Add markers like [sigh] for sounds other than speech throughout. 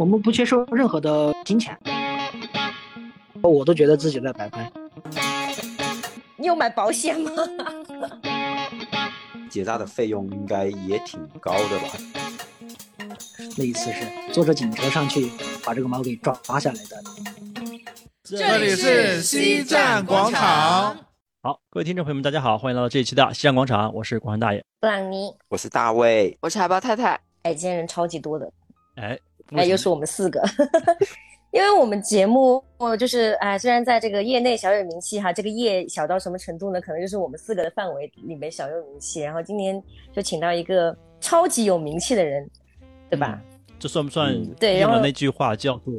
我们不接受任何的金钱，我都觉得自己在摆拍。你有买保险吗？[laughs] 结扎的费用应该也挺高的吧？那一次是坐着警车上去把这个猫给抓下来的。这里是西站广场。好，各位听众朋友们，大家好，欢迎来到这一期的西站广场，我是广汉大爷。布朗尼，我是大卫，我是海豹太太。哎，今天人超级多的，哎，哎，又是我们四个，[laughs] 因为我们节目就是哎，虽然在这个业内小有名气哈，这个业小到什么程度呢？可能就是我们四个的范围里面小有名气。然后今天就请到一个超级有名气的人，对吧？这算不算对？应了那句话叫做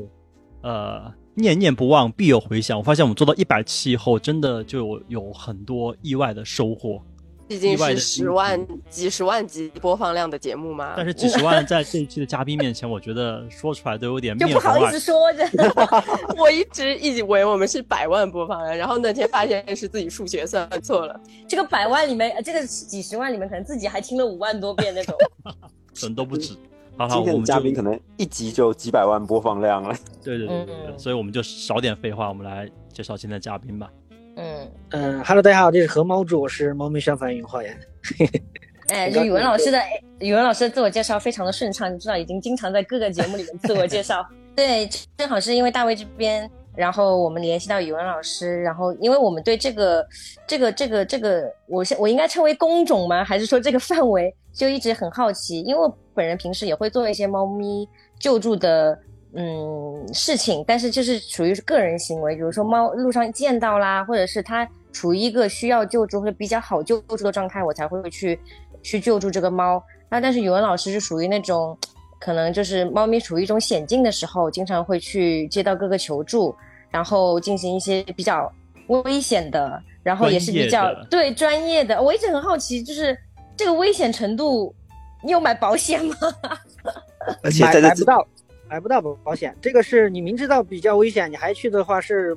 呃。念念不忘，必有回响。我发现我们做到一百期以后，真的就有很多意外的收获。毕竟是十万、几十万级播放量的节目嘛。但是几十 [laughs] 万在这一期的嘉宾面前，我觉得说出来都有点就不好意思说着。[laughs] 我一直以为我们是百万播放量，然后那天发现是自己数学算错了。这个百万里面，这个几十万里面，可能自己还听了五万多遍那种，[laughs] 可能都不止。今天的嘉宾可能一集就几百万播放量了。对对对，所以我们就少点废话，我们来介绍今天的嘉宾吧。嗯嗯，Hello，大家好，这是何猫主，我是猫咪消防员花园。哎，就语文老师的语文老师的自我介绍非常的顺畅，你知道已经经常在各个节目里面自我介绍。[laughs] 对，正好是因为大卫这边。然后我们联系到语文老师，然后因为我们对这个、这个、这个、这个，我现我应该称为工种吗？还是说这个范围就一直很好奇？因为我本人平时也会做一些猫咪救助的嗯事情，但是就是属于是个人行为，比如说猫路上见到啦，或者是它处于一个需要救助或者比较好救助的状态，我才会去去救助这个猫。那但是语文老师是属于那种。可能就是猫咪处于一种险境的时候，经常会去接到各个求助，然后进行一些比较危险的，然后也是比较对专业的。我一直很好奇，就是这个危险程度，你有买保险吗？[laughs] 而且买不到，买不到保保险。这个是你明知道比较危险，你还去的话是。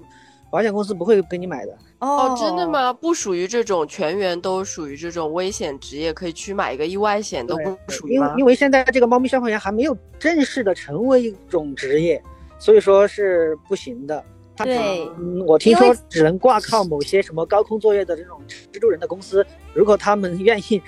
保险公司不会给你买的哦，真的吗？不属于这种全员都属于这种危险职业，可以去买一个意外险都不属于因为因为现在这个猫咪消防员还没有正式的成为一种职业，所以说是不行的。对，我听说只能挂靠某些什么高空作业的这种蜘蛛人的公司，如果他们愿意，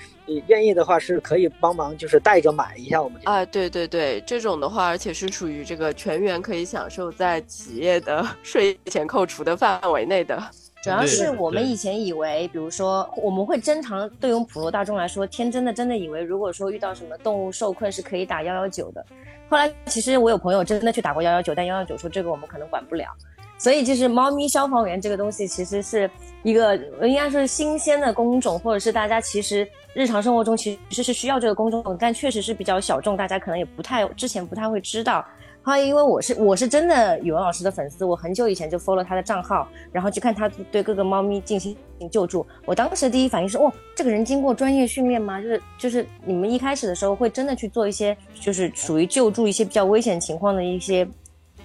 愿意的话是可以帮忙，就是带着买一下我们。啊，对对对，这种的话，而且是属于这个全员可以享受在企业的税前扣除的范围内的。主要是我们以前以为，比如说我们会经常对于我们普罗大众来说，天真的真的以为，如果说遇到什么动物受困是可以打幺幺九的。后来其实我有朋友真的去打过幺幺九，但幺幺九说这个我们可能管不了。所以就是猫咪消防员这个东西，其实是一个应该说是新鲜的工种，或者是大家其实日常生活中其实是需要这个工种，但确实是比较小众，大家可能也不太之前不太会知道。后来因为我是我是真的语文老师的粉丝，我很久以前就 follow 他的账号，然后去看他对各个猫咪进行救助。我当时第一反应是，哦，这个人经过专业训练吗？就是就是你们一开始的时候会真的去做一些，就是属于救助一些比较危险情况的一些。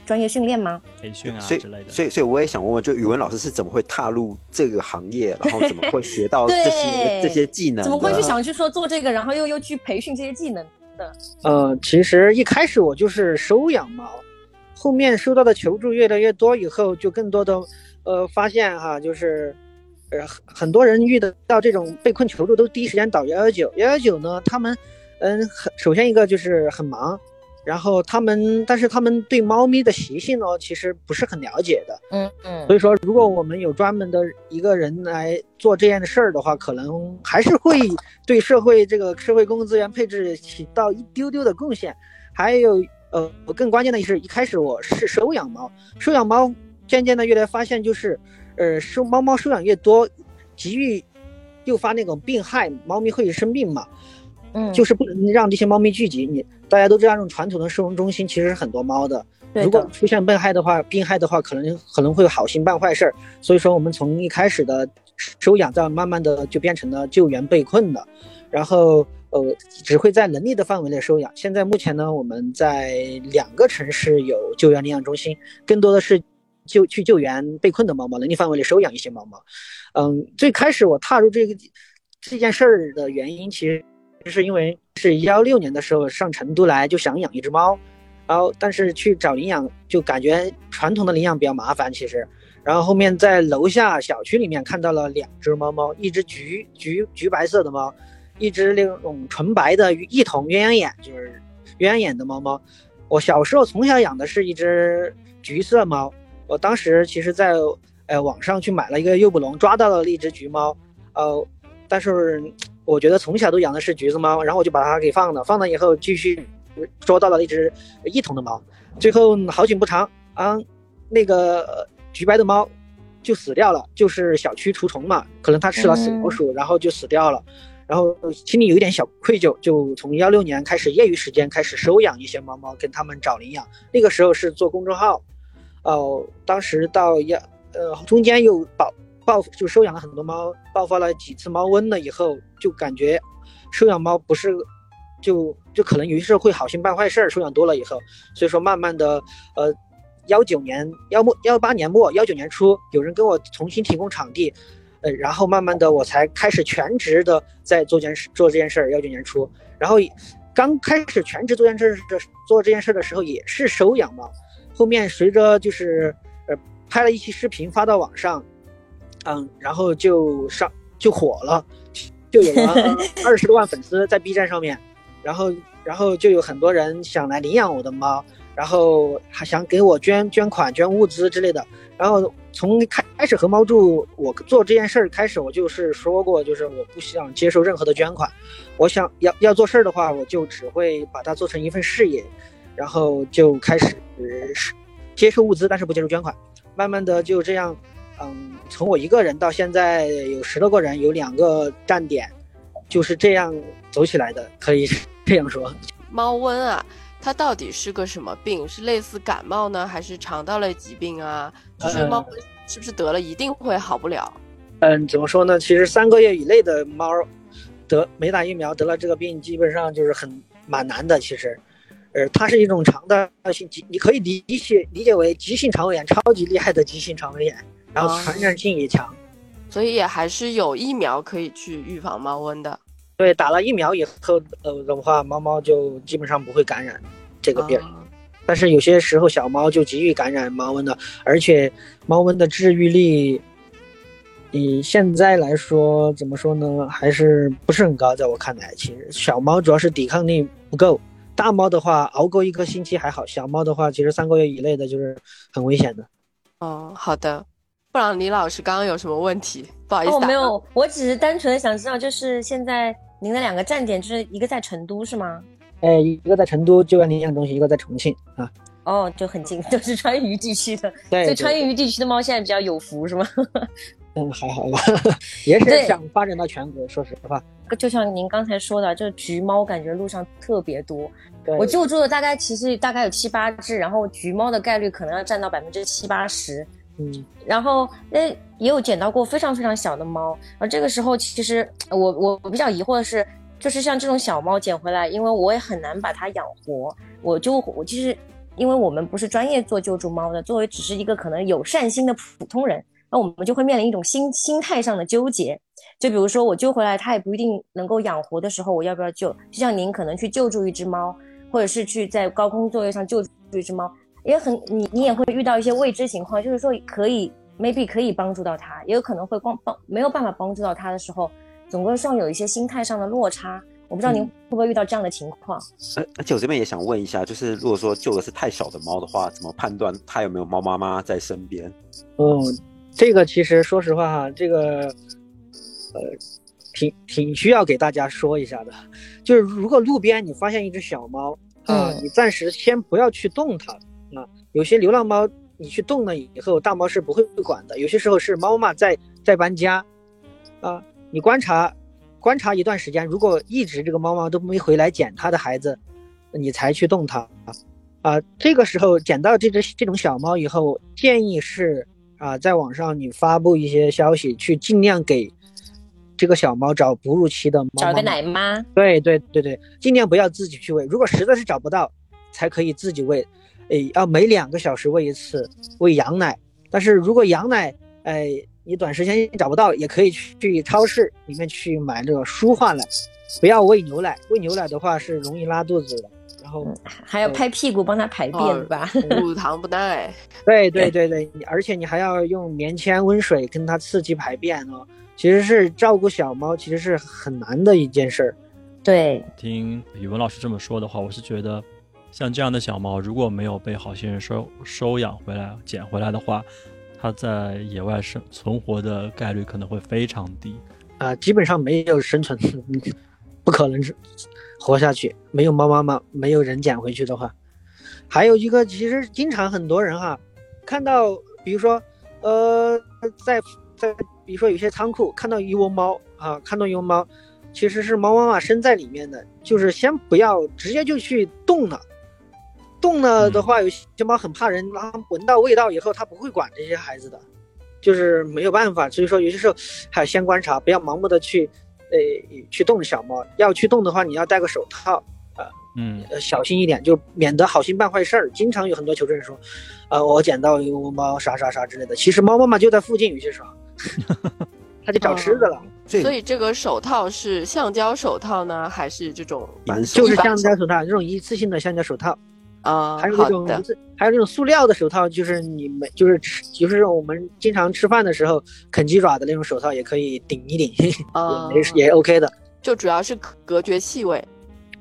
专业训练吗？培训啊之类的。所以，所以我也想问问，就语文老师是怎么会踏入这个行业，然后怎么会学到这些这些技能？怎么会去想去说做这个，然后又又去培训这些技能的？呃，其实一开始我就是收养猫，后面收到的求助越来越多以后，就更多的呃发现哈，就是呃很多人遇到这种被困求助都第一时间打幺幺九，幺幺九呢，他们嗯很首先一个就是很忙。然后他们，但是他们对猫咪的习性呢，其实不是很了解的。嗯嗯。所以说，如果我们有专门的一个人来做这样的事儿的话，可能还是会 [laughs] 对社会这个社会公共资源配置起到一丢丢的贡献。还有，呃，更关键的是，一开始我是收养猫，收养猫，渐渐的越来发现就是，呃，收猫猫收养越多，急于诱发那种病害，猫咪会生病嘛。嗯，就是不能让这些猫咪聚集。你大家都知道，这种传统的收容中心其实是很多猫的。如果出现病害的话，病害的话，可能可能会好心办坏事儿。所以说，我们从一开始的收养，再慢慢的就变成了救援被困的。然后，呃，只会在能力的范围内收养。现在目前呢，我们在两个城市有救援领养中心，更多的是救去救援被困的猫猫，能力范围内收养一些猫猫。嗯，最开始我踏入这个这件事儿的原因，其实。就是因为是幺六年的时候上成都来就想养一只猫，然后但是去找领养就感觉传统的领养比较麻烦，其实。然后后面在楼下小区里面看到了两只猫猫，一只橘橘橘白色的猫，一只那种纯白的一瞳鸳鸯眼，就是鸳鸯眼的猫猫。我小时候从小养的是一只橘色猫，我当时其实在呃网上去买了一个诱捕笼，抓到了一只橘猫，呃，但是我觉得从小都养的是橘子猫，然后我就把它给放了，放了以后继续捉到了一只一瞳的猫，最后好景不长啊，那个。橘白的猫就死掉了，就是小区除虫嘛，可能它吃了死老鼠，然后就死掉了。然后心里有一点小愧疚，就从幺六年开始，业余时间开始收养一些猫猫，跟他们找领养。那个时候是做公众号，哦，当时到幺呃中间又爆爆就收养了很多猫，爆发了几次猫瘟了以后，就感觉收养猫不是就就可能有些时候会好心办坏事儿，收养多了以后，所以说慢慢的呃。幺九年幺末幺八年末幺九年初，有人跟我重新提供场地，呃，然后慢慢的我才开始全职的在做件事做这件事儿。幺九年初，然后刚开始全职做件事的做这件事的时候也是收养猫，后面随着就是呃拍了一期视频发到网上，嗯，然后就上就火了，就有了 [laughs] 二十多万粉丝在 B 站上面，然后然后就有很多人想来领养我的猫。然后还想给我捐捐款、捐物资之类的。然后从开开始和猫住，我做这件事儿开始，我就是说过，就是我不想接受任何的捐款。我想要要做事儿的话，我就只会把它做成一份事业。然后就开始接受物资，但是不接受捐款。慢慢的就这样，嗯，从我一个人到现在有十多个人，有两个站点，就是这样走起来的，可以这样说。猫瘟啊。它到底是个什么病？是类似感冒呢，还是肠道类疾病啊？就是猫瘟是不是得了一定会好不了？嗯，怎么说呢？其实三个月以内的猫得没打疫苗得了这个病，基本上就是很蛮难的。其实，呃，它是一种肠道性急，你可以理解理解为急性肠胃炎，超级厉害的急性肠胃炎，然后传染性也强。所以也还是有疫苗可以去预防猫瘟的。对，打了疫苗以后，呃的话，猫猫就基本上不会感染这个病。但是有些时候小猫就急于感染猫瘟的，而且猫瘟的治愈率，以现在来说，怎么说呢，还是不是很高。在我看来，其实小猫主要是抵抗力不够，大猫的话熬过一个星期还好，小猫的话，其实三个月以内的就是很危险的。哦，好的。不然李老师刚刚有什么问题？不好意思，哦，没有，我只是单纯的想知道，就是现在。您的两个站点就是一个在成都，是吗？哎，一个在成都就业领养中心，一个在重庆啊。哦，就很近，[laughs] 都是川渝地区的。对，所以川渝地区的猫现在比较有福，是吗？[laughs] 嗯，还好吧，[laughs] 也是想发展到全国。说实话，就像您刚才说的，这橘猫感觉路上特别多。对，我救助的大概其实大概有七八只，然后橘猫的概率可能要占到百分之七八十。嗯，然后那也有捡到过非常非常小的猫，而这个时候其实我我我比较疑惑的是，就是像这种小猫捡回来，因为我也很难把它养活，我就我其实因为我们不是专业做救助猫的，作为只是一个可能有善心的普通人，那我们就会面临一种心心态上的纠结，就比如说我救回来它也不一定能够养活的时候，我要不要救？就像您可能去救助一只猫，或者是去在高空作业上救助一只猫。也很你你也会遇到一些未知情况，就是说可以 maybe 可以帮助到他，也有可能会帮帮没有办法帮助到他的时候，总归上有一些心态上的落差。我不知道您会不会遇到这样的情况。而而且我这边也想问一下，就是如果说救的是太小的猫的话，怎么判断它有没有猫妈妈在身边？嗯，这个其实说实话哈，这个呃挺挺需要给大家说一下的，就是如果路边你发现一只小猫啊，你暂时先不要去动它。啊，有些流浪猫，你去动了以后，大猫是不会管的。有些时候是猫妈在在搬家，啊，你观察观察一段时间，如果一直这个猫妈都没回来捡它的孩子，你才去动它，啊，这个时候捡到这只这种小猫以后，建议是啊，在网上你发布一些消息，去尽量给这个小猫找哺乳期的猫，找个奶妈。对对对对，尽量不要自己去喂，如果实在是找不到，才可以自己喂。哎，要每两个小时喂一次喂羊奶，但是如果羊奶，哎，你短时间找不到，也可以去超市里面去买这个舒化奶，不要喂牛奶，喂牛奶的话是容易拉肚子的。然后还要拍屁股帮它排便，对吧？乳糖不耐。[laughs] 对对对对，而且你还要用棉签温水跟它刺激排便哦。其实是照顾小猫，其实是很难的一件事儿。对，听语文老师这么说的话，我是觉得，像这样的小猫，如果没有被好心人收收养回来、捡回来的话，它在野外生存活的概率可能会非常低。啊，基本上没有生存，不可能是活下去。没有猫妈妈，没有人捡回去的话，还有一个，其实经常很多人哈，看到，比如说，呃，在在。比如说有些仓库看到一窝猫啊，看到一窝猫，其实是猫妈妈生在里面的，就是先不要直接就去动了，动了的话，有些猫很怕人，然后闻到味道以后，它不会管这些孩子的，就是没有办法。所以说有些时候还要先观察，不要盲目的去，呃，去动小猫。要去动的话，你要戴个手套啊，嗯，小心一点，就免得好心办坏事儿。经常有很多求助人说，呃，我捡到一窝猫啥啥啥之类的，其实猫妈妈就在附近，有些时候。[laughs] 它就找吃的了，所以这个手套是橡胶手套呢，还是这种？就是橡胶手套，这种一次性的橡胶手套啊。还有那种，还有那种塑料的手套，就是你们就是吃，就是我们经常吃饭的时候啃鸡爪的那种手套，也可以顶一顶，[laughs] 也也 OK 的。就主要是隔绝气味。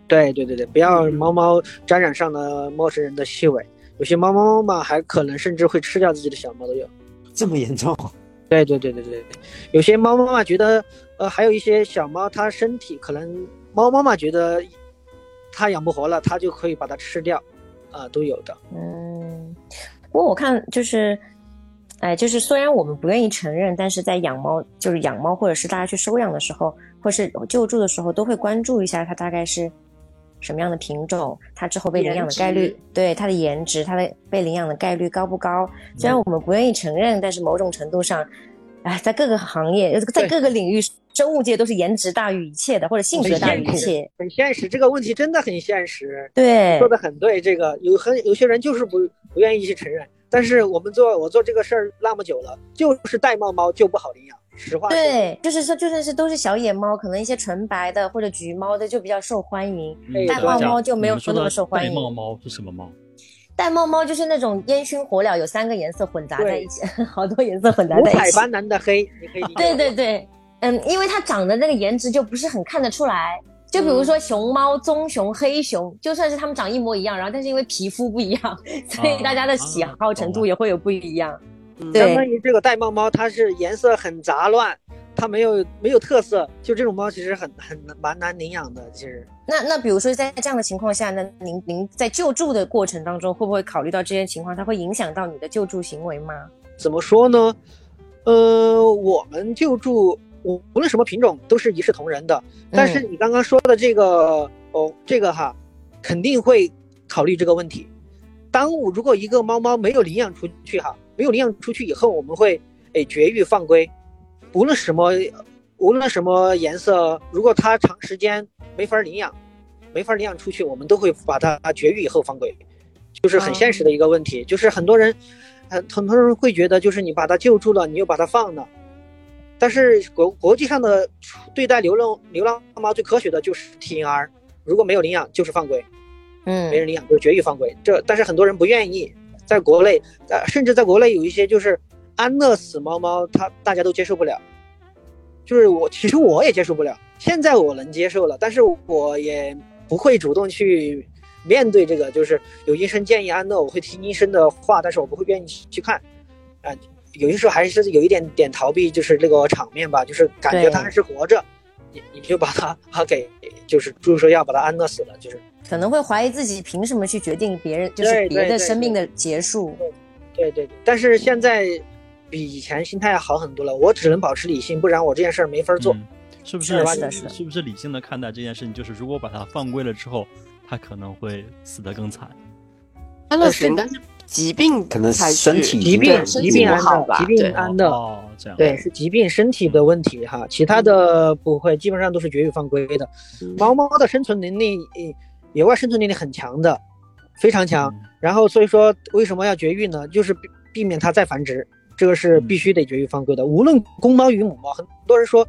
对对对对，不要猫猫沾染上了陌生人的气味。有些猫猫嘛，还可能甚至会吃掉自己的小猫都有。[laughs] 这么严重？[laughs] 对对对对对对，有些猫妈妈觉得，呃，还有一些小猫，它身体可能猫妈妈觉得它养不活了，它就可以把它吃掉，啊，都有的。嗯，不过我看就是，哎，就是虽然我们不愿意承认，但是在养猫，就是养猫或者是大家去收养的时候，或是救助的时候，都会关注一下它大概是。什么样的品种，它之后被领养的概率，对它的颜值，它的被领养的概率高不高？虽然我们不愿意承认，但是某种程度上，哎，在各个行业，在各个领域，生物界都是颜值大于一切的，或者性格大于一切。很现实，这个问题真的很现实。对，说的很对。这个有很有些人就是不不愿意去承认，但是我们做我做这个事儿那么久了，就是玳瑁猫就不好领养。实话对，就是说，就算是都是小野猫，可能一些纯白的或者橘猫的就比较受欢迎，玳瑁猫就没有说那么受欢迎。玳瑁猫是什么猫？玳瑁猫就是那种烟熏火燎，有三个颜色混杂在一起，[laughs] 好多颜色混杂在一起。五彩斑斓的黑，你可以。对对对，嗯，因为它长的那个颜值就不是很看得出来。就比如说熊猫、棕熊、黑熊，就算是它们长一模一样，然后但是因为皮肤不一样，[laughs] 所以大家的喜好程度也会有不一样。相当于这个玳瑁猫，它是颜色很杂乱，它没有没有特色，就这种猫其实很很蛮难领养的。其实，那那比如说在这样的情况下，那您您在救助的过程当中，会不会考虑到这些情况？它会影响到你的救助行为吗？怎么说呢？呃，我们救助无无论什么品种都是一视同仁的，但是你刚刚说的这个哦，这个哈，肯定会考虑这个问题。当我如果一个猫猫没有领养出去哈。没有领养出去以后，我们会诶绝育放归，无论什么，无论什么颜色，如果它长时间没法领养，没法领养出去，我们都会把它绝育以后放归，就是很现实的一个问题。就是很多人，很很多人会觉得，就是你把它救助了，你又把它放了，但是国国际上的对待流浪流浪猫最科学的就是 TNR，如果没有领养就是放归，嗯，没人领养就是绝育放归。这但是很多人不愿意。在国内，呃，甚至在国内有一些就是安乐死猫猫，它大家都接受不了。就是我，其实我也接受不了。现在我能接受了，但是我也不会主动去面对这个。就是有医生建议安乐，我会听医生的话，但是我不会愿意去看。啊，有些时候还是有一点点逃避，就是那个场面吧，就是感觉他还是活着，你你就把他啊给，就是就是说要把他安乐死了，就是。可能会怀疑自己凭什么去决定别人，就是别的生命的结束。对对，但是现在比以前心态要好很多了。我只能保持理性，不然我这件事儿没法做。是不是？是的，是的。是不是理性的看待这件事情？就是如果把它放归了之后，他可能会死得更惨。安乐死应该是疾病，可能身体疾病，疾病安的，疾病安的。哦，这样。对，是疾病身体的问题哈，其他的不会，基本上都是绝育放归的。猫猫的生存能力。野外生存能力很强的，非常强。然后所以说为什么要绝育呢？就是避避免它再繁殖，这个是必须得绝育放归的。无论公猫与母猫，很多人说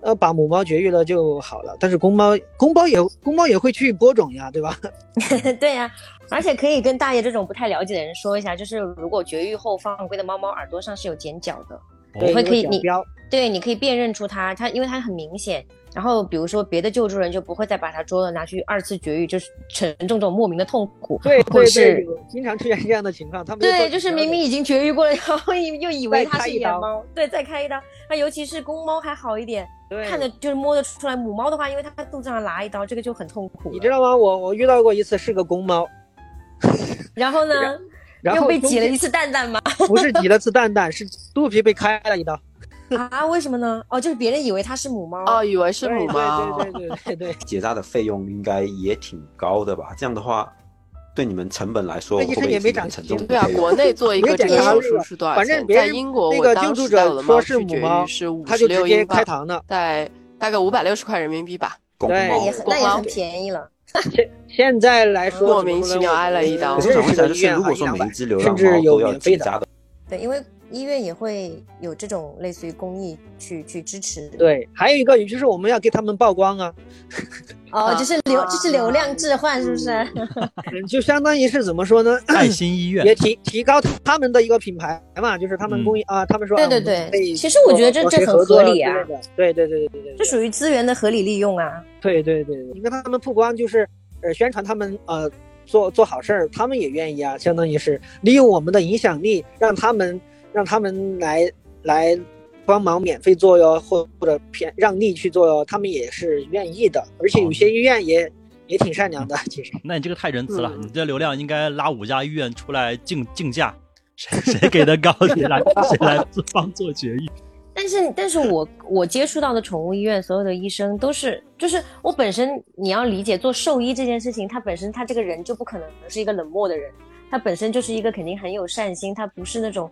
呃，把母猫绝育了就好了。但是公猫，公猫也公猫也会去播种呀，对吧？[laughs] 对呀，而且可以跟大爷这种不太了解的人说一下，就是如果绝育后放归的猫猫耳朵上是有剪角的，你，会可以你标。对，你可以辨认出它，它因为它很明显。然后比如说别的救助人就不会再把它捉了拿去二次绝育，就是承受这种莫名的痛苦。对对对是，经常出现这样的情况，他们对，就是明明已经绝育过了，然后又又以为它是野猫，对，再开一刀。那尤其是公猫还好一点，对看着就是摸得出来。母猫的话，因为它肚子上拉一刀，这个就很痛苦。你知道吗？我我遇到过一次是个公猫，[laughs] 然后呢，然后又被挤了一次蛋蛋吗？[laughs] 不是挤了次蛋蛋，是肚皮被开了一刀。[laughs] 啊，为什么呢？哦，就是别人以为它是母猫。哦，以为是对母猫，对对对对对，结扎的费用应该也挺高的吧？这样的话，对你们成本来说，那医生会不会也没涨是一个沉重的对啊，国内做一个这个手术是多少反正钱？在英国，那我当个救助时带我的者说猫去绝是母猫育是五他十就直接六英镑，开膛的。在大概五百六十块人民币吧。公对猫那也很公猫那也很便宜了。[laughs] 现现在来说，莫名其妙挨了一刀可是想问一下，就是如果说每一只流浪甚至有猫都要免费的结扎的，对，因为医院也会有这种类似于公益去去支持。，对，还有一个就是我们要给他们曝光啊，哦，就是 [laughs] 流，就是流量置换，是不是？嗯就相当于是怎么说呢？爱心医院也提提高他们的一个品牌嘛，就是他们嗯公益啊，他们说啊对对对其实我觉得这这很合理啊对对对对对对对，这属于资源的合理利用啊。对对对，对你跟他们曝光就是呃宣传他们呃做做好事儿，他们也愿意啊，相当于是利用我们的影响力，让他们让他们来来帮忙免费做哟，或或者偏让利去做哟，他们也是愿意的，而且有些医院也也挺善良的，其实。那你这个太仁慈了，嗯你这流量应该拉五家医院出来竞竞价，谁 [laughs] 谁给的高，谁来谁来做帮做绝育。但是，但是我我接触到的宠物医院所有的医生都是，就是我本身你要理解做兽医这件事情，他本身他这个人就不可能是一个冷漠的人，他本身就是一个肯定很有善心，他不是那种，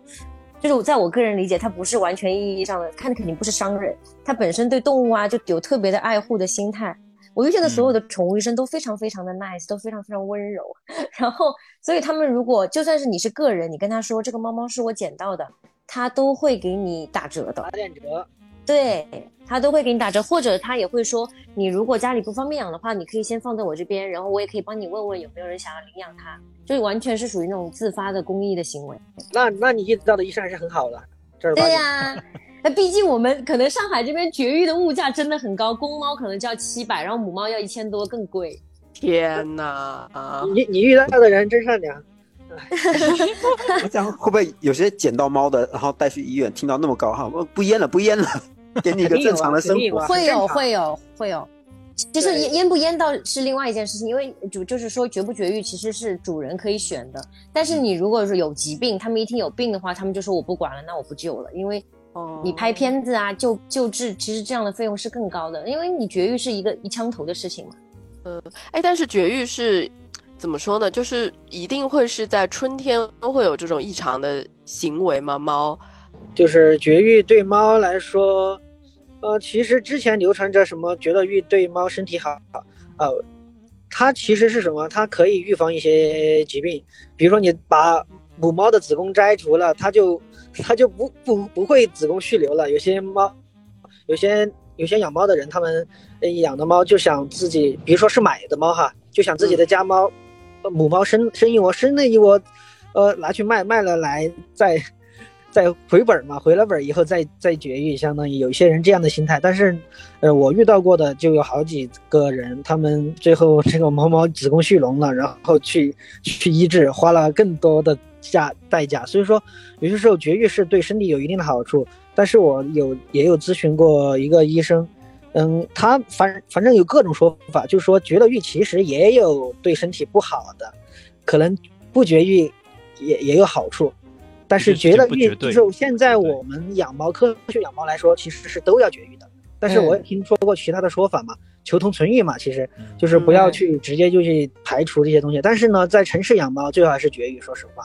就是我在我个人理解，他不是完全意义上的，看的肯定不是商人，他本身对动物啊就有特别的爱护的心态。我遇见的所有的宠物医生都非常非常的 nice，都非常非常温柔。[laughs] 然后，所以他们如果就算是你是个人，你跟他说这个猫猫是我捡到的，他都会给你打折的。打点折，对他都会给你打折，或者他也会说，你如果家里不方便养的话，你可以先放在我这边，然后我也可以帮你问问有没有人想要领养它，就是完全是属于那种自发的公益的行为。那那你遇到的医生还是很好的，正儿八对经。呀、那毕竟我们可能上海这边绝育的物价真的很高，公猫可能就要七百，然后母猫要一千多，更贵。天哪！[laughs] 啊你你遇到的人真善良，[laughs] 我想会不会有些捡到猫的，然后带去医院，听到那么高哈，不不淹了，不淹了，[laughs] 给你一个正常的生活。会有会有会有。其实对淹淹不淹到是另外一件事情，因为主就是说绝不绝育其实是主人可以选的，但是你如果是有疾病，他们一听有病的话，他们就说我不管了，那我不救了，因为哦你拍片子啊、救救治，其实这样的费用是更高的，因为你绝育是一个一枪头的事情嘛。哎，但是绝育是怎么说呢？就是一定会是在春天都会有这种异常的行为吗？猫就是绝育对猫来说，呃，其实之前流传着什么觉得育对猫身体好，呃，它其实是什么？它可以预防一些疾病，比如说你把母猫的子宫摘除了，它就它就不不不会子宫蓄留了。有些猫，有些有些养猫的人，他们呃养的猫就想自己，比如说是买的猫哈，就想自己的家猫，呃母猫生生一窝，生了一窝，呃，拿去卖，卖了来再再回本嘛，回了本以后再再绝育，相当于有些人这样的心态。但是，呃，我遇到过的就有好几个人，他们最后这个猫猫子宫蓄脓了，然后去去医治，花了更多的价代价。所以说，有些时候绝育是对身体有一定的好处。但是我有也有咨询过一个医生，嗯，他反反正有各种说法，就是说绝了育其实也有对身体不好的，可能不绝育也也有好处。但是绝了育就是，现在我们养猫科学养猫来说，其实是都要绝育的。但是我也听说过其他的说法嘛，求同存异嘛，其实就是不要嗯去直接就去排除这些东西。但是呢，在城市养猫最好还是绝育，说实话。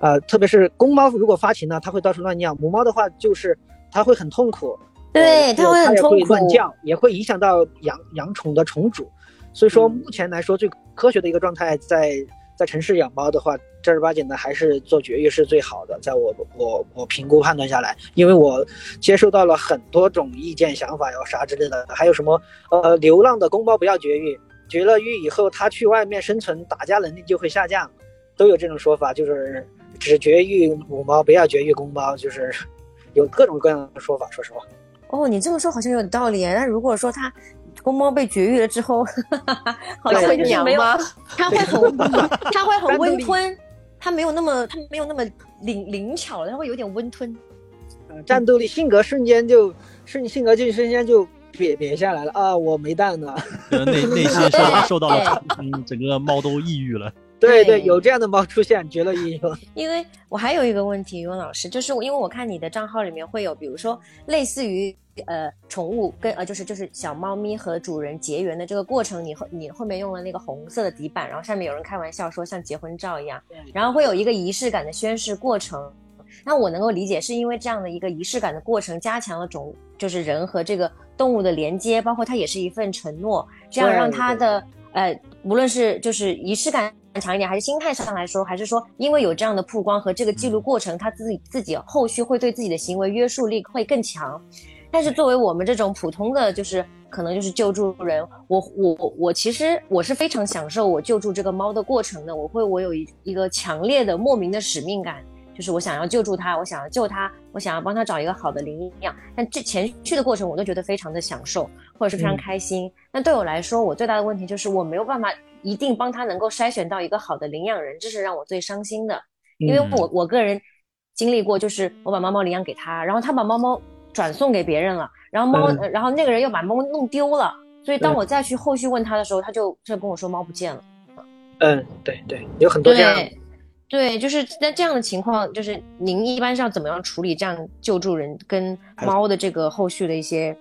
呃，特别是公猫如果发情呢，它会到处乱尿；母猫的话，就是它会很痛苦，对，它会很也会痛苦。乱叫，也会影响到养养宠的宠主。所以说，嗯目前来说最科学的一个状态在在城市养猫的话，正儿八经的还是做绝育是最好的。在我我我评估判断下来，因为我接受到了很多种意见、想法，有啥之类的，还有什么呃，流浪的公猫不要绝育，绝了育以后它去外面生存，打架能力就会下降，都有这种说法，就是只绝育母猫，不要绝育公猫，就是有各种各样的说法。说实话，哦，你这么说好像有道理。那如果说它。公猫被绝育了之后，[laughs] 好像就是没有，[laughs] 它会很，[laughs] 它会很温吞，它没有那么，它没有那么灵灵巧了，它会有点温吞。战斗力、性格瞬间就瞬性格就瞬间就瘪瘪下来了啊！我没蛋了，内内心受受到了，嗯，整个猫都抑郁了。对对，有这样的猫出现，绝了英雄。因为我还有一个问题，语文老师，就是因为我看你的账号里面会有，比如说类似于呃宠物跟呃就是就是小猫咪和主人结缘的这个过程，你后你后面用了那个红色的底板，然后上面有人开玩笑说像结婚照一样，然后会有一个仪式感的宣誓过程。那我能够理解，是因为这样的一个仪式感的过程，加强了种就是人和这个动物的连接，包括它也是一份承诺，这样让它的呃无论是就是仪式感。强一点，还是心态上来说，还是说，因为有这样的曝光和这个记录过程，它自己自己后续会对自己的行为约束力会更强。但是作为我们这种普通的，就是可能就是救助人，我我我其实我是非常享受我救助这个猫的过程的。我会我有一一个强烈的莫名的使命感，就是我想要救助它，我想要救它，我想要帮它找一个好的领养。但这前去的过程，我都觉得非常的享受，或者是非常开心。但对我来说，我最大的问题就是我没有办法。一定帮它能够筛选到一个好的领养人，这是让我最伤心的，因为我我个人经历过，就是我把猫猫领养给他，然后他把猫猫转送给别人了，然后猫，然后那个人又把猫弄丢了，所以当我再去后续问他的时候，他就就跟我说猫不见了。嗯，对对，有很多这样，对，就是那这样的情况，就是您一般是要怎么样处理这样救助人跟猫的这个后续的一些？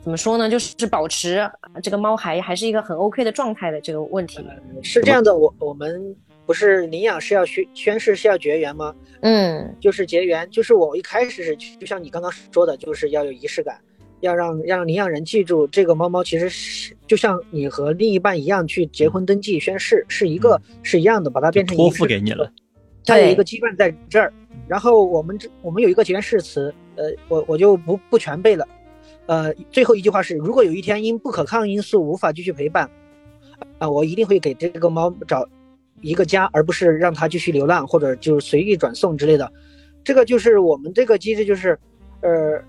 怎么说呢？就是保持这个猫还还是一个很 OK 的状态的这个问题。是这样的，我我们不是领养是要宣宣誓是要绝缘吗？嗯，就是结缘，就是我一开始是就像你刚刚说的，就是要有仪式感，要让让领养人记住这个猫猫其实是就像你和另一半一样去结婚登记宣誓是一个是一样的，把它变成托付给你了，它有一个羁绊在这儿。然后我们这我们有一个结缘誓词，呃，我我就不不全背了。呃，最后一句话是：如果有一天因不可抗因素无法继续陪伴，啊，我一定会给这个猫找一个家，而不是让它继续流浪或者就是随意转送之类的。这个就是我们这个机制，就是，呃，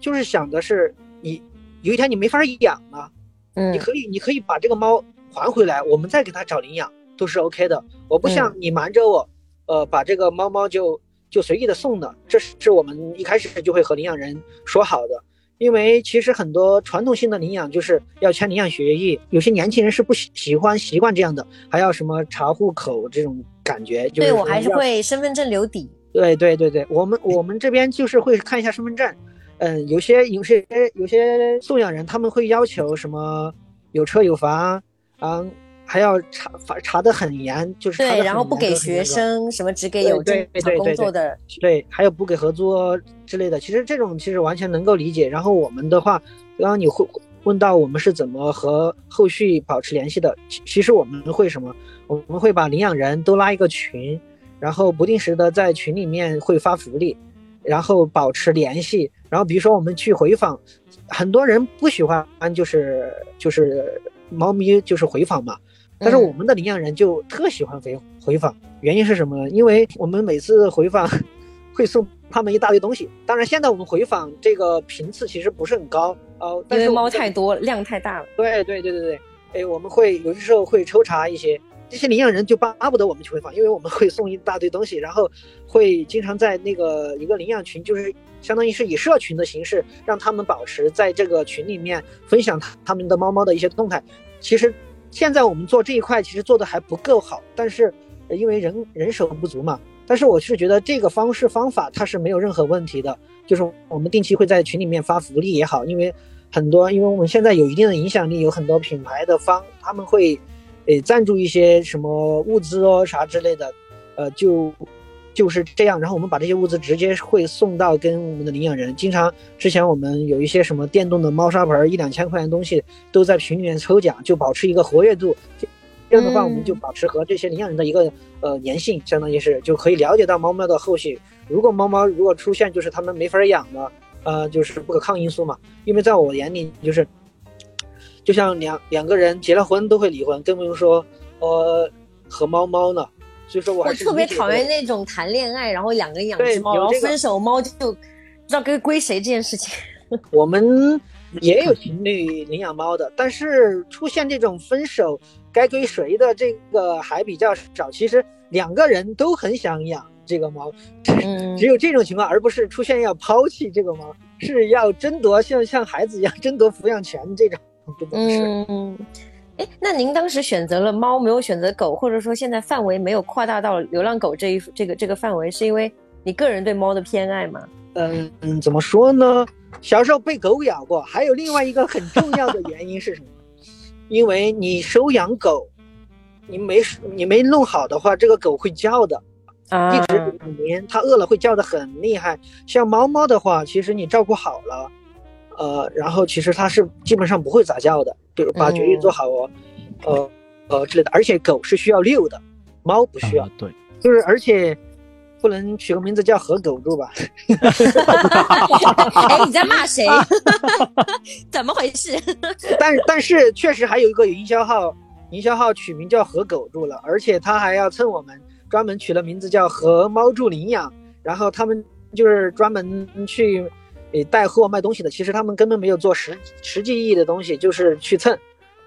就是想的是，你有一天你没法养了，嗯，你可以你可以把这个猫还回来，我们再给它找领养都是 OK 的。我不像你瞒着我，呃，把这个猫猫就就随意的送的，这是我们一开始就会和领养人说好的。因为其实很多传统性的领养就是要签领养协议，有些年轻人是不喜喜欢习惯这样的，还要什么查户口这种感觉。就对我还是会身份证留底。对对对对，我们我们这边就是会看一下身份证，嗯，有些有些有些送养人他们会要求什么有车有房，嗯。还要查查的很严，就是对，然后不给学生什么，只给有正常工作的，对，还有不给合租之类的。其实这种其实完全能够理解。然后我们的话，刚刚你会问到我们是怎么和后续保持联系的，其实我们会什么？我们会把领养人都拉一个群，然后不定时的在群里面会发福利，然后保持联系。然后比如说我们去回访，很多人不喜欢就是就是猫咪就是回访嘛。但是我们的领养人就特喜欢回回访，原因是什么呢？因为我们每次回访会送他们一大堆东西。当然，现在我们回访这个频次其实不是很高哦，因为猫太多，量太大了。对对对对对，哎，我们会有的时候会抽查一些这些领养人，就巴不得我们去回访，因为我们会送一大堆东西，然后会经常在那个一个领养群，就是相当于是以社群的形式，让他们保持在这个群里面分享他们的猫猫的一些动态。其实。现在我们做这一块其实做的还不够好，但是因为人人手不足嘛。但是我是觉得这个方式方法它是没有任何问题的，就是我们定期会在群里面发福利也好，因为很多因为我们现在有一定的影响力，有很多品牌的方他们会，诶赞助一些什么物资哦啥之类的，呃就。就是这样，然后我们把这些物资直接会送到跟我们的领养人。经常之前我们有一些什么电动的猫砂盆，一两千块钱东西都在群里面抽奖，就保持一个活跃度。这样的话我们就保持和这些领养人的一个呃粘性，相当于是就可以了解到猫猫的后续。如果猫猫如果出现就是它们没法养了，呃，就是不可抗因素嘛。因为在我眼里，就是就像两两个人结了婚都会离婚，更不用说呃和猫猫呢。所以说我还是特别讨厌那种谈恋爱，然后两个人养对只猫，然后分手猫就不知道该归谁这件事情。[laughs] 我们也有情侣领养猫的，但是出现这种分手该归谁的这个还比较少。其实两个人都很想养这个猫，嗯只有这种情况，而不是出现要抛弃这个猫，是要争夺像像孩子一样争夺抚养权这种，真的是。嗯，哎，那您当时选择了猫，没有选择狗，或者说现在范围没有扩大到流浪狗这一这个这个范围，是因为你个人对猫的偏爱吗？嗯嗯，怎么说呢？小时候被狗咬过，还有另外一个很重要的原因是什么？因为你收养狗，你没你没弄好的话，这个狗会叫的。啊一直黏，它饿了会叫的很厉害。像猫猫的话，其实你照顾好了，呃，然后其实它是基本上不会咋叫的，比如把绝育做好哦，呃呃之类的。而且狗是需要遛的，猫不需要，啊对，就是而且不能取个名字叫和狗住吧？哎，[laughs] 你在骂谁？[laughs] 怎么回事？[laughs] 但但是确实还有一个营销号，营销号取名叫和狗住了，而且他还要蹭我们，专门取了名字叫和猫住领养，然后他们就是专门去诶带货卖东西的，其实他们根本没有做实实际意义的东西，就是去蹭，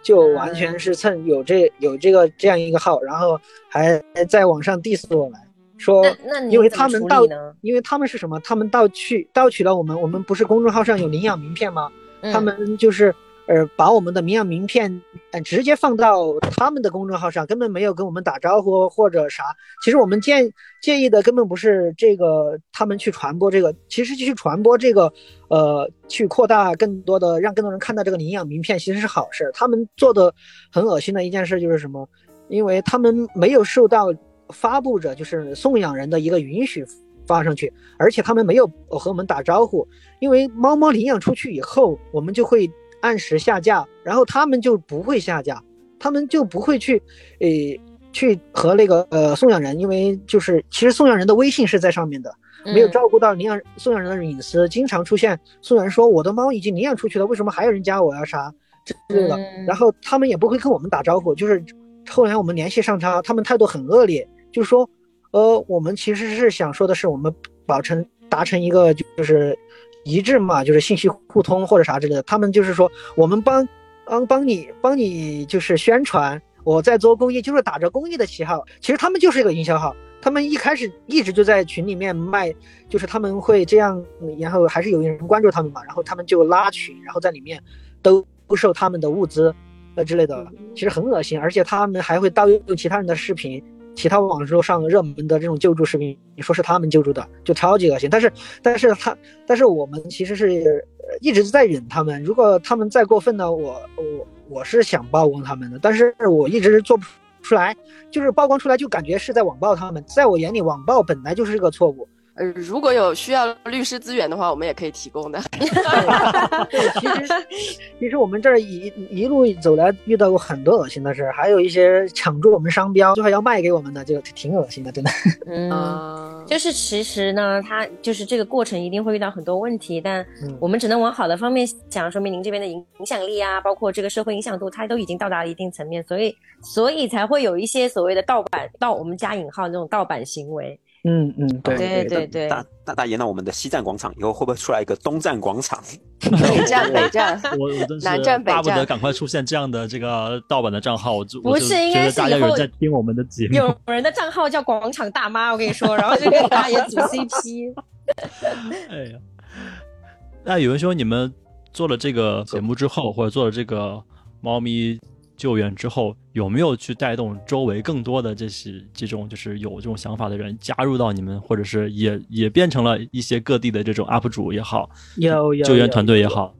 就完全是蹭，有这有这个这样一个号，然后还在网上 diss 我们。说因为他们盗？因为他们是什么？他们盗去盗取了我们，我们不是公众号上有领养名片吗？他嗯们就是呃把我们的领养名片呃直接放到他们的公众号上，根本没有跟我们打招呼或者啥。其实我们建介意的根本不是这个他们去传播这个，其实去传播这个呃去扩大更多的让更多人看到这个领养名片，其实是好事。他们做的很恶心的一件事就是什么？因为他们没有受到发布者就是送养人的一个允许发上去，而且他们没有和我们打招呼，因为猫猫领养出去以后，我们就会按时下架，然后他们就不会下架，他们就不会去，呃，去和那个呃送养人，因为就是其实送养人的微信是在上面的，没有嗯照顾到领养送养人的隐私，经常出现送养人说我的猫已经领养出去了，为什么还有人加我呀啥之类的，嗯。然后他们也不会跟我们打招呼，就是后来我们联系上他，他们态度很恶劣，就是说，呃，我们其实是想说的是，我们保成达成一个就是一致嘛，就是信息互通或者啥之类的。他们就是说，我们帮帮帮你帮你就是宣传，我在做公益，就是打着公益的旗号，其实他们就是一个营销号。他们一开始一直就在群里面卖，就是他们会这样，然后还是有人关注他们嘛，然后他们就拉群，然后在里面兜售他们的物资，呃之类的，其实很恶心，而且他们还会盗用其他人的视频，其他网络上热门的这种救助视频，你说是他们救助的，就超级恶心。但是，但是他，但是我们其实是一直在忍他们，如果他们再过分呢，我我我是想曝光他们的，但是我一直做不出来，就是曝光出来就感觉是在网暴他们，在我眼里，网暴本来就是个错误。呃，如果有需要律师资源的话，我们也可以提供的。[laughs] 对，其实 [laughs] 其实我们这儿一一路走来遇到过很多恶心的事儿，还有一些抢注我们商标，最后要卖给我们的，就挺恶心的，真的。嗯。[laughs] 啊，就是其实呢，它就是这个过程一定会遇到很多问题，但嗯我们只能往好的方面想，说明您这边的影影响力啊，包括这个社会影响度，它都已经到达了一定层面，所以所以才会有一些所谓的盗版盗，我们加引号那种盗版行为。嗯嗯，对对对对，大大大爷，那我们的西站广场以后会不会出来一个东站广场？北 [laughs] 站北站，[laughs] 我我真南是站北站巴不得赶快出现这样的这个盗版的账号，我就不我就是应该是觉得大家有人在听我们的节目。有人的账号叫广场大妈，我跟你说，然后就跟大爷组 CP。[laughs] 哎呀，那有人说你们做了这个节目之后，或者做了这个猫咪救援之后，有没有去带动周围更多的这些这种就是有这种想法的人加入到你们，或者是也也变成了一些各地的这种 UP 主也好，有有救援团队也好，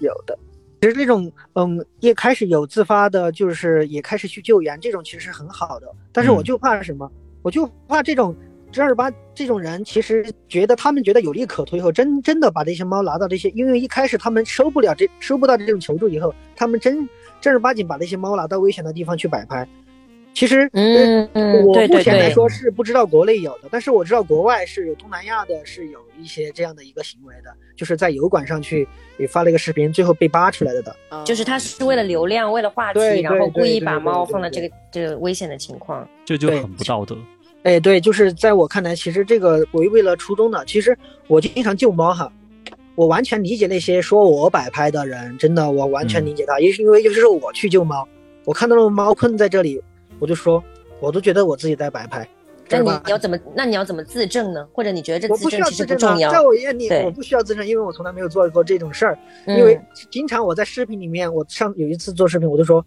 有的。其实这种，嗯，一开始有自发的，就是也开始去救援，这种其实是很好的。但是我嗯就怕什么？我就怕这种正儿八这种人，其实觉得他们觉得有利可图以后，真真的把这些猫拿到这些，因为一开始他们收不了这收不到这种求助以后，他们真正儿八经把这些猫拿到危险的地方去摆拍，其实，嗯嗯，我目前来说是不知道国内有的，但是我知道国外是有东南亚的，是有一些这样的一个行为的，就是在油管上去也发了一个视频，最后被扒出来的的。嗯就是他是为了流量，为了话题，然后故意把猫放到这个这个危险的情况。这就很不道德。哎，对，就是在我看来，其实这个违背了初衷的。其实我经常救猫哈，我完全理解那些说我摆拍的人，真的，我完全嗯理解他，因因为就是我去救猫，我看到了猫困在这里，我就说，我都觉得我自己在摆拍。那你要怎么？那你要怎么自证呢？或者你觉得这我不需要自证其实自证啊，不重要在？我眼里我不需要自证，因为我从来没有做过这种事儿。嗯因为经常我在视频里面，我上有一次做视频，我就说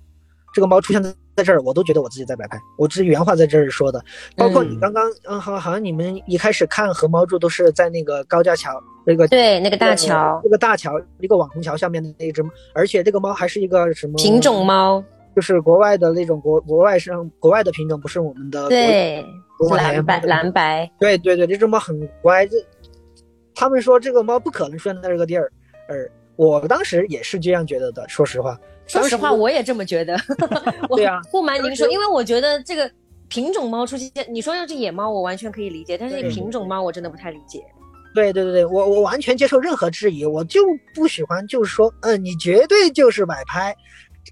这个猫出现在在这儿，我都觉得我自己在摆拍，我这是原话在这儿说的。包括你嗯刚刚，嗯，好，好像你们一开始看和猫住都是在那个高架桥那个对那个大桥那个大桥一个网红桥下面的那只猫，而且这个猫还是一个什么品种，猫，就是国外的那种国国外上国外的品种，不是我们的对蓝白蓝白，对对对，这只猫很乖。这他们说这个猫不可能出现在这个地儿，而我当时也是这样觉得的。说实话，说实话，我也这么觉得。[laughs] 我对啊不瞒您说，因为我觉得这个品种猫出现，你说要是野猫，我完全可以理解，但是对品种猫我真的不太理解。对对对对，我我完全接受任何质疑，我就不喜欢就是说，嗯，你绝对就是摆拍，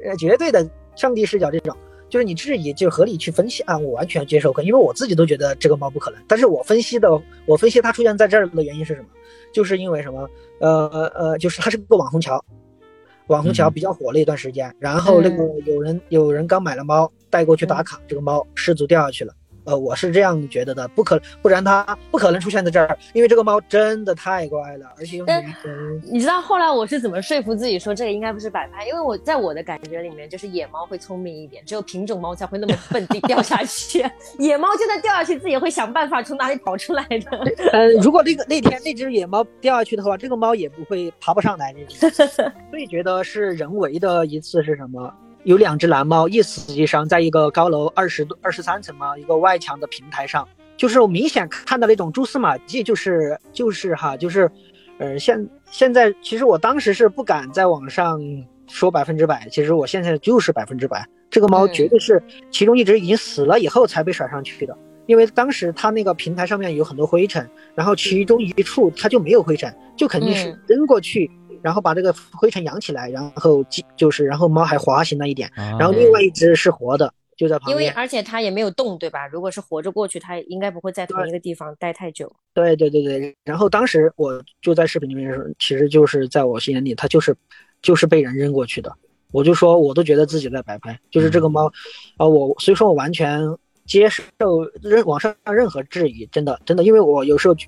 呃，绝对的上帝视角这种，就是你质疑就合理去分析啊，我完全接受可，因为我自己都觉得这个猫不可能，但是我分析的，我分析它出现在这儿的原因是什么？就是因为什么？呃呃，就是它是个网红桥，网红桥嗯比较火了一段时间，然后那个有人有人刚买了猫带过去打卡，这个猫失足掉下去了。呃，我是这样觉得的，不可不然它不可能出现在这儿，因为这个猫真的太乖了，而且又但女生。你知道后来我是怎么说服自己说这个应该不是摆拍？因为我在我的感觉里面，就是野猫会聪明一点，只有品种猫才会那么笨地掉下去。[laughs] 野猫就算掉下去，自己也会想办法从哪里跑出来的。[laughs] 呃，如果那个那天那只野猫掉下去的话，这个猫也不会爬不上来那种。[laughs] 所以觉得是人为的一次是什么？有两只蓝猫一死一伤，在一个高楼二十多二十三层嘛，一个外墙的平台上，就是我明显看到那种蛛丝马迹，就是就是哈，就是，呃，现现在其实我当时是不敢在网上说百分之百，其实我现在就是百分之百，这个猫嗯绝对是其中一只已经死了以后才被甩上去的。因为当时它那个平台上面有很多灰尘，然后其中一处它就没有灰尘，就肯定是嗯。扔过去，然后把这个灰尘扬起来，然后就就是然后猫还滑行了一点，然然后另外一只是活的，就在旁边因为。而且它也没有动，对吧？如果是活着过去，它应该不会在同一个地方待太久。对对对对，然后当时我就在视频里面说，其实就是在我心眼里，它就是就是被人扔过去的。我就说，我都觉得自己在摆拍，就是这个猫，啊、我所以说我完全接受任网上任何质疑，真的真的，因为我有时候觉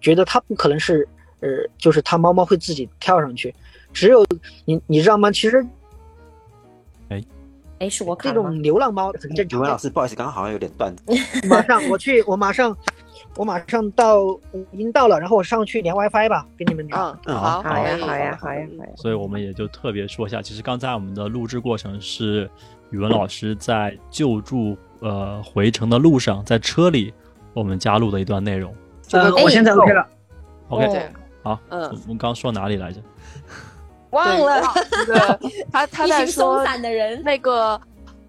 觉得它不可能是，呃，就是它猫猫会自己跳上去，只有你你知道吗？其实哎，哎是我这？种流浪猫很正常语文。老师，不好意思，刚刚好像有点断。[laughs] 马上我去，我马上我马上到，已经到了，然后我上去连 WiFi 吧，给你们聊。好，好呀，好呀，好呀，好呀。所以我们也就特别说一下，其实刚才我们的录制过程是语文老师在救助呃回程的路上，在车里我们加入的一段内容。呃，哎我现在 OK 了。OK，、对，好，嗯我们刚说哪里来着？忘了，对他 [laughs] 他一在群松散的人。那个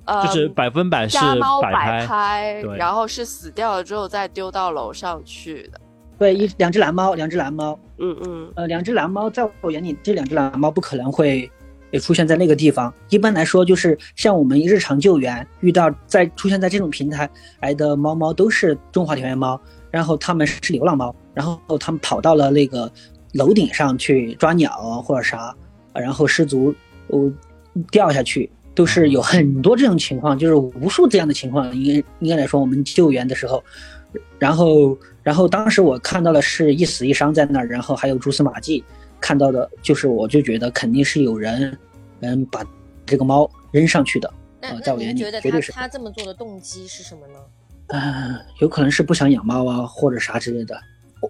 呃，就是百分百是家猫摆摆拍，然后是死掉了之后再丢到楼上去的。对，一两只蓝猫，两只蓝猫，嗯嗯呃，两只蓝猫在我眼里，这两只蓝猫不可能会也出现在那个地方。一般来说，就是像我们日常救援遇到在出现在这种平台来的猫猫，都是中华田园猫，然后它们是流浪猫，然后他们跑到了那个楼顶上去抓鸟啊或者啥，然后失足呃掉下去。都是有很多这种情况，就是无数这样的情况。应该应该来说，我们救援的时候，然后然后当时我看到的是一死一伤在那儿，然后还有蛛丝马迹，看到的就是我就觉得肯定是有人嗯把这个猫扔上去的，那在我眼里您觉得绝对是他他这么做的动机是什么呢？嗯、有可能是不想养猫啊或者啥之类的。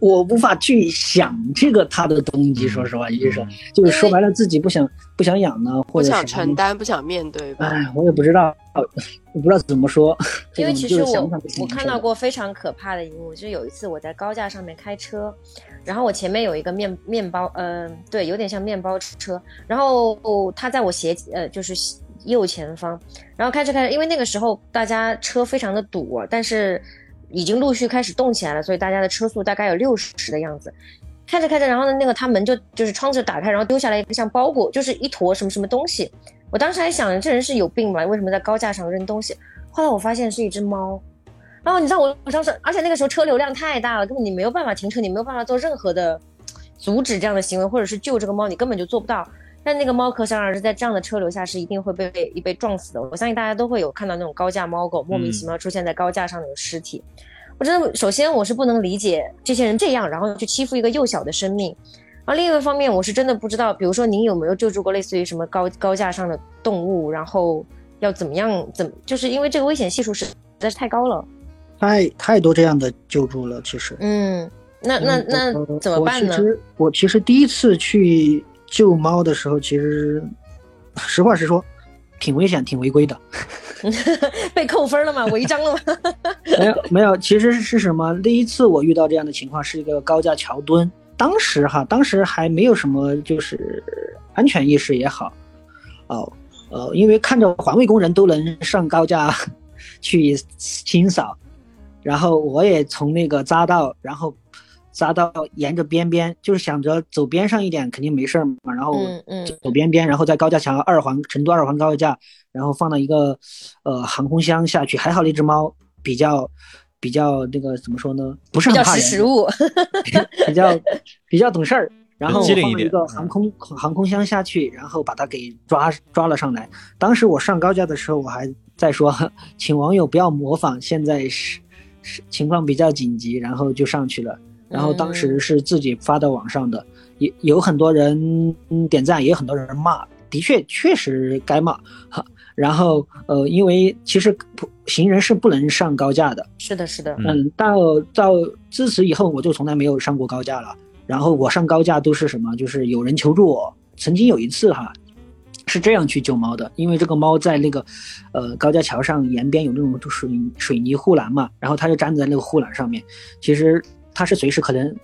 我无法去想这个他的动机，说实话，也就是说，就是说白了自己不想不想养呢，或者想承担，不想面对吧？哎，我也不知道，我不知道怎么说。[laughs] 因为其实我我看到过非常可怕的一幕，就是有一次我在高架上面开车，然后我前面有一个面面包，嗯、对，有点像面包车，然后他在我斜呃就是右前方。然后开车开着，因为那个时候大家车非常的堵，但是已经陆续开始动起来了，所以大家的车速大概有六十的样子。开着开着，然后呢，那个他门就就是窗子打开，然后丢下来一个像包裹，就是一坨什么什么东西。我当时还想，这人是有病吧？为什么在高架上扔东西？后来我发现是一只猫。然后你知道我我当时，而且那个时候车流量太大了，根本你没有办法停车，你没有办法做任何的阻止这样的行为，或者是救这个猫，你根本就做不到。但那个猫可想而知，在这样的车流下是一定会被被撞死的。我相信大家都会有看到那种高架猫狗莫名其妙出现在高架上的尸体。我真的，首先我是不能理解这些人这样，然后去欺负一个幼小的生命。然后另一个方面，我是真的不知道，比如说您有没有救助过类似于什么高高架上的动物，然后要怎么样怎么，就是因为这个危险系数实在是太高了。太太多这样的救助了，其实。嗯，那那那怎么办呢？我其实我其实第一次去救猫的时候，其实实话实说，挺危险，挺违规的。[laughs] 被扣分了吗？违章了吗？[laughs] 没有没有，其实是什么？第一次我遇到这样的情况是一个高架桥墩，当时哈，当时还没有什么就是安全意识也好，哦呃，因为看着环卫工人都能上高架 [laughs] 去清扫。然后我也从那个匝道，然后匝道沿着边边，就是想着走边上一点肯定没事儿嘛。然后走边边，然后在高架桥二环成都二环高架，然后放到一个呃航空箱下去。还好那只猫比较比较那个怎么说呢？不是很怕人，食物，比较比较懂事儿。然后放了一个航空航空箱下去，然后把它给抓抓了上来。当时我上高架的时候，我还在说，请网友不要模仿，现在是。是情况比较紧急，然后就上去了。然后当时是自己发到网上的，也有很多人点赞，也有很多人骂。的确，确实该骂哈。然后呃，因为其实行人是不能上高架的。是的，是的。嗯，到到自此以后，我就从来没有上过高架了。然后我上高架都是什么？就是有人求助我。曾经有一次哈。是这样去救猫的，因为这个猫在那个，呃，高架桥上沿边有那种水水泥护栏嘛，然后它就粘在那个护栏上面，其实它是随时可能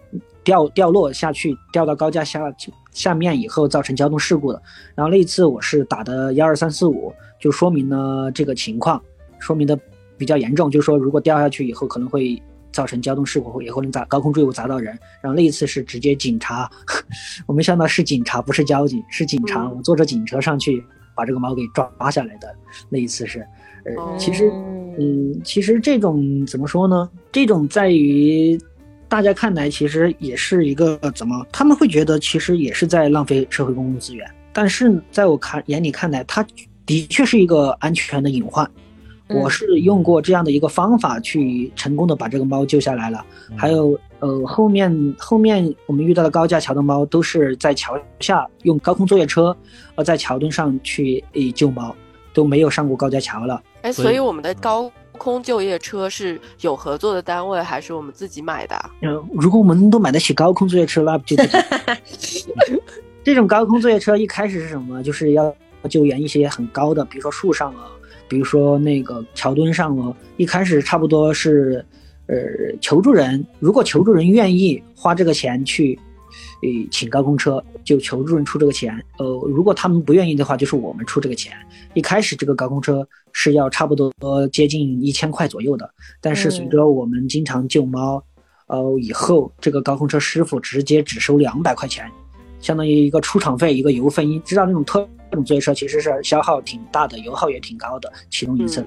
掉掉落下去，掉到高架下下面以后造成交通事故的。然后那一次我是打的幺二三四五，就说明了这个情况，说明的比较严重，就是说如果掉下去以后可能会。造成交通事故也可能砸高空坠物砸到人，然后那一次是直接警察，[laughs] 我没想到是警察不是交警是警察，我坐着警车上去把这个猫给抓下来的那一次是，呃其实嗯其实这种怎么说呢？这种在于大家看来其实也是一个怎么他们会觉得其实也是在浪费社会公共资源，但是在我看眼里看来，它的确是一个安全的隐患。我是用过这样的一个方法去成功的把这个猫救下来了，还有呃后面后面我们遇到的高架桥的猫都是在桥下用高空作业车，呃在桥墩上去诶救猫，都没有上过高架桥了。哎，所以我们的高空就业车是有合作的单位还是我们自己买的？嗯，如果我们都买得起高空作业车，那不就 [laughs] 这种高空作业车一开始是什么？就是要救援一些很高的，比如说树上啊。比如说那个桥墩上哦，一开始差不多是，呃，求助人如果求助人愿意花这个钱去，呃，请高空车，就求助人出这个钱。呃，如果他们不愿意的话，就是我们出这个钱。一开始这个高空车是要差不多接近一千块左右的，但是随着我们经常救猫，呃，以后这个高空车师傅直接只收两百块钱，相当于一个出场费，一个油费。你知道那种特。这种作业车其实是消耗挺大的，油耗也挺高的，其中一次。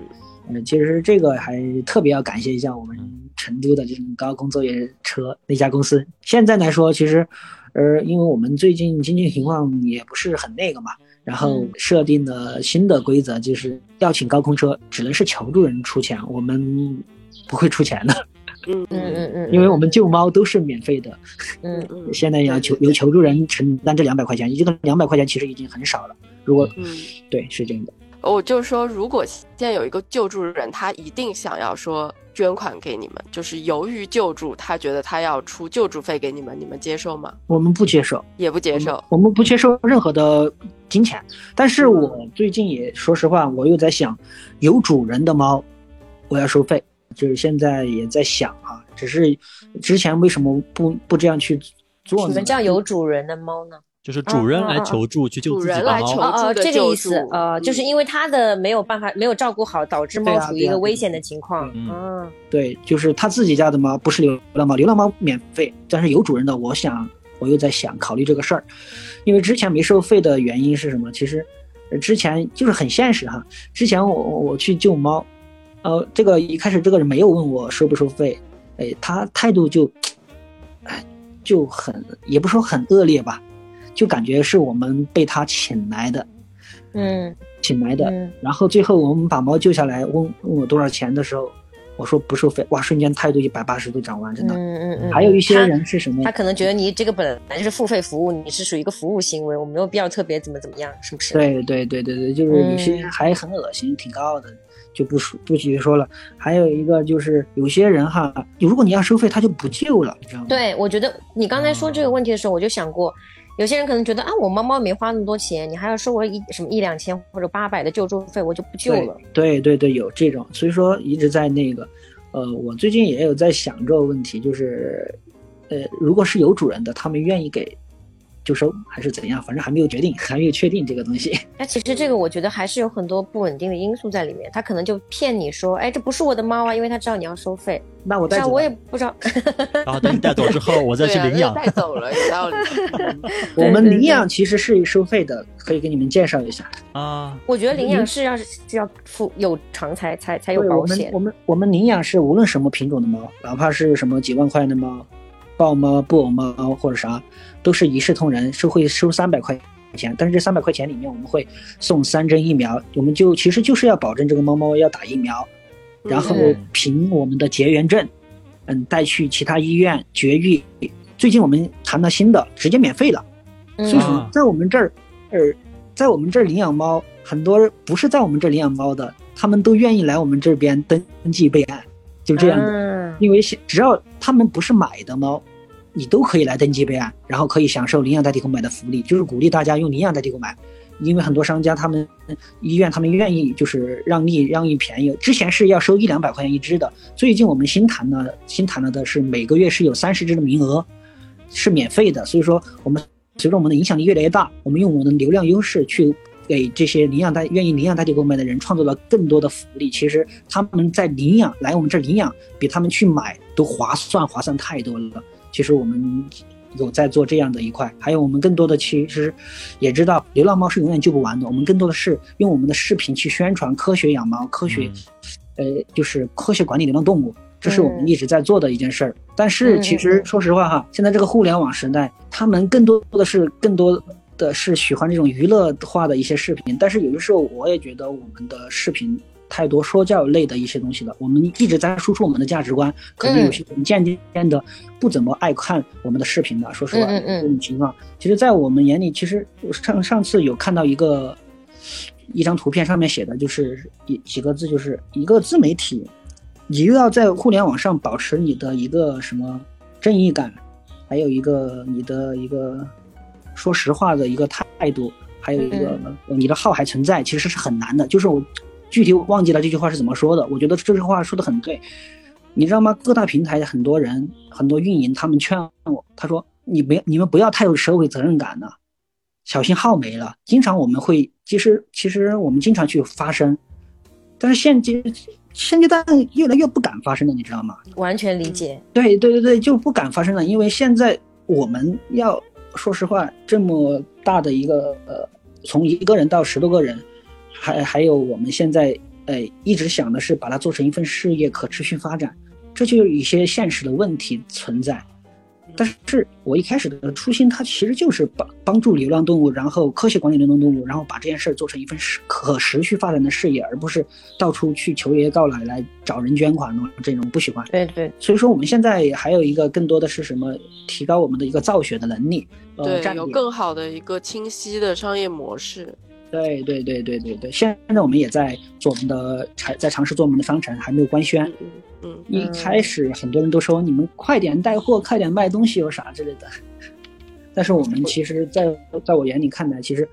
嗯，其实这个还特别要感谢一下我们成都的这种高空作业车那家公司。现在来说，其实，呃，因为我们最近经济情况也不是很那个嘛，然后设定了新的规则就是要请高空车，只能是求助人出钱，我们不会出钱的。嗯嗯嗯嗯，因为我们救猫都是免费的。嗯嗯，现在要求由求助人承担这两百块钱，这个两百块钱其实已经很少了。如果嗯，对，是这样的。我就是说，如果现在有一个救助人，他一定想要说捐款给你们，就是由于救助，他觉得他要出救助费给你们，你们接受吗？我们不接受，也不接受。我们不接受任何的金钱。但是我最近也说实话，我又在想，有主人的猫，我要收费。就是现在也在想啊，只是之前为什么不不这样去做呢？什么叫有主人的猫呢？就是主人来求助去救自己的猫。哦哦，这个意思，呃，就是因为他的没有办法没有照顾好，导致猫处于一个危险的情况。嗯，对，就是他自己家的猫不是流浪猫，流浪猫免费，但是有主人的，我想我又在想考虑这个事儿，因为之前没收费的原因是什么？其实之前就是很现实哈，之前我我去救猫，呃，这个一开始这个人没有问我收不收费，哎，他态度就，哎，就很也不说很恶劣吧。就感觉是我们被他请来的，嗯，请来的。然后最后我们把猫救下来，问问我多少钱的时候，我说不收费。哇，瞬间态度一百八十度转弯，真的。嗯嗯嗯。还有一些人是什么？他可能觉得你这个本来就是付费服务，你是属于一个服务行为，我没有必要特别怎么怎么样，是不是？对对对对对，就是有些还很恶心，挺高傲的，就不说不继续说了。还有一个就是有些人哈，如果你要收费，他就不救了，你知道吗？对，我觉得你刚才说这个问题的时候，我就想过。有些人可能觉得啊，我猫猫没花那么多钱，你还要收我一什么一两千或者八百的救助费，我就不救了。对对对，有这种，所以说一直在那个，呃，我最近也有在想这个问题，就是，呃，如果是有主人的，他们愿意给。就收还是怎样，反正还没有决定，还没有确定这个东西。[laughs] 那其实这个我觉得还是有很多不稳定的因素在里面，他可能就骗你说，哎，这不是我的猫啊，因为他知道你要收费。那我带走，我也不知道。然后等你带走之后，我再去领养。带走了，有道理。[laughs] 我们领养其实是收费的，可以给你们介绍一下啊。我觉得领养是要是要付有偿才才才有保险。我们我们领养是无论什么品种的猫，哪怕是什么几万块的猫。豹猫、布偶猫或者啥，都是一视同仁，是会收三百块钱。但是这三百块钱里面，我们会送三针疫苗，我们就其实就是要保证这个猫猫要打疫苗，然后凭我们的结缘证，嗯，带去其他医院绝育。最近我们谈了新的，直接免费了。所以说，在我们这儿，呃，在我们这儿领养猫，很多不是在我们这儿领养猫的，他们都愿意来我们这边登记备案，就这样的。因为只要他们不是买的猫。你都可以来登记备案，然后可以享受领养代替购买的福利，就是鼓励大家用领养代替购买，因为很多商家他们医院他们愿意就是让利让利便宜，之前是要收一两百块钱一只的，最近我们新谈了新谈了的是每个月是有三十只的名额，是免费的，所以说我们随着我们的影响力越来越大，我们用我们的流量优势去给这些领养代愿意领养代替购买的人创造了更多的福利，其实他们在领养来我们这儿领养比他们去买都划算划算太多了。其实我们有在做这样的一块，还有我们更多的其实也知道，流浪猫是永远救不完的。我们更多的是用我们的视频去宣传科学养猫，科学，呃，就是科学管理流浪动物，这是我们一直在做的一件事儿。但是其实说实话哈，现在这个互联网时代，他们更多的是更多的是喜欢这种娱乐化的一些视频。但是有的时候我也觉得我们的视频。太多说教类的一些东西了，我们一直在输出我们的价值观，可能有些人渐渐的不怎么爱看我们的视频了。说实话，这种情况，其实，在我们眼里，其实上上次有看到一个一张图片，上面写的就是一几个字，就是一个自媒体，你又要在互联网上保持你的一个什么正义感，还有一个你的一个说实话的一个态度，还有一个你的号还存在，其实是很难的。就是我。具体忘记了这句话是怎么说的，我觉得这句话说的很对，你知道吗？各大平台的很多人、很多运营，他们劝我，他说：“你别，你们不要太有社会责任感了，小心号没了。”经常我们会，其实其实我们经常去发声，但是现阶现阶段越来越不敢发声了，你知道吗？完全理解。对对对对，就不敢发声了，因为现在我们要说实话，这么大的一个呃，从一个人到十多个人。还还有我们现在，呃，一直想的是把它做成一份事业，可持续发展，这就有一些现实的问题存在。但是我一开始的初心，它其实就是帮帮助流浪动物，然后科学管理流浪动物，然后把这件事儿做成一份可持续发展的事业，而不是到处去求爷爷告奶奶找人捐款这种不喜欢。对对。所以说我们现在还有一个更多的是什么？提高我们的一个造血的能力。对，有更好的一个清晰的商业模式。对对对对对对，现在我们也在做我们的尝，在尝试做我们的商城，还没有官宣。嗯，一开始很多人都说你们快点带货，快点卖东西，有啥之类的。[laughs] 但是我们其实，在在我眼里看来，其实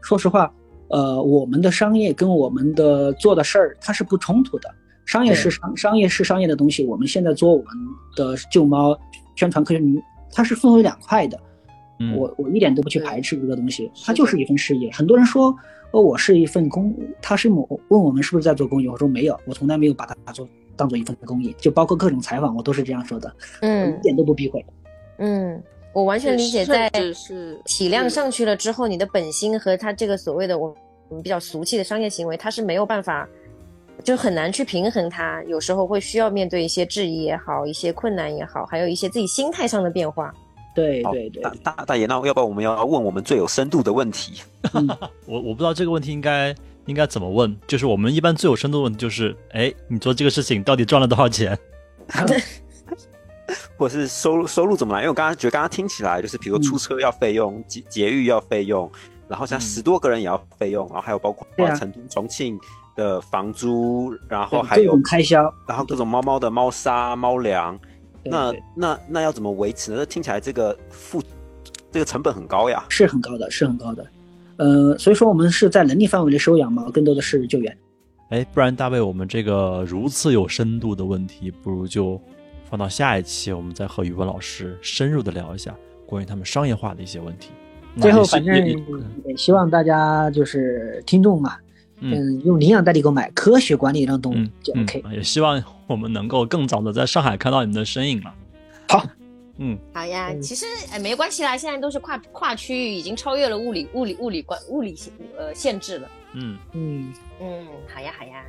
说实话，呃，我们的商业跟我们的做的事儿它是不冲突的。商业是商，商业是商业的东西。我们现在做我们的旧猫宣传科学，它是分为两块的。嗯我我一点都不去排斥这个东西，它就是一份事业。很多人说，哦，我是一份公，他是我问我们是不是在做公益，我说没有，我从来没有把它做当做一份公益，就包括各种采访，我都是这样说的，我嗯一点都不避讳。嗯，我完全理解，在甚至是体量上去了之后，你的本心和他这个所谓的我我们比较俗气的商业行为，他是没有办法，就很难去平衡它。有时候会需要面对一些质疑也好，一些困难也好，还有一些自己心态上的变化。好对对对大，大大爷，那要不然我们要问我们最有深度的问题？[laughs] 我我不知道这个问题应该应该怎么问，就是我们一般最有深度的问题就是，哎，你做这个事情到底赚了多少钱？[laughs] 或者是收入收入怎么来？因为我刚刚觉得刚刚听起来就是，比如说出车要费用，节节育要费用，然后像嗯十多个人也要费用，然后还有包括啊成都、重庆的房租，然后还各有种开销，然后各种猫猫的猫砂、猫粮，那那那要怎么维持呢？这听起来这个付这个成本很高呀。是很高的，是很高的。呃，所以说我们是在能力范围内收养嘛，更多的是救援。哎，不然大卫，我们这个如此有深度的问题，不如就放到下一期，我们再和语文老师深入的聊一下关于他们商业化的一些问题。最后，反正也希望大家就是听众嘛，嗯嗯，用领养代替购买，科学管理让动物嗯就嗯 OK。，也希望我们能够更早的在上海看到你们的身影了。好，嗯，好呀，嗯其实哎没关系啦，现在都是跨跨区域，已经超越了物理物理物理关物理限呃限制了。嗯，嗯，嗯，好呀好呀，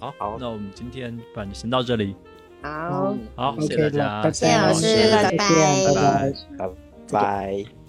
好，好那我们今天反正先到这里。好，好，谢谢大家，谢谢老师拜拜拜拜。拜拜。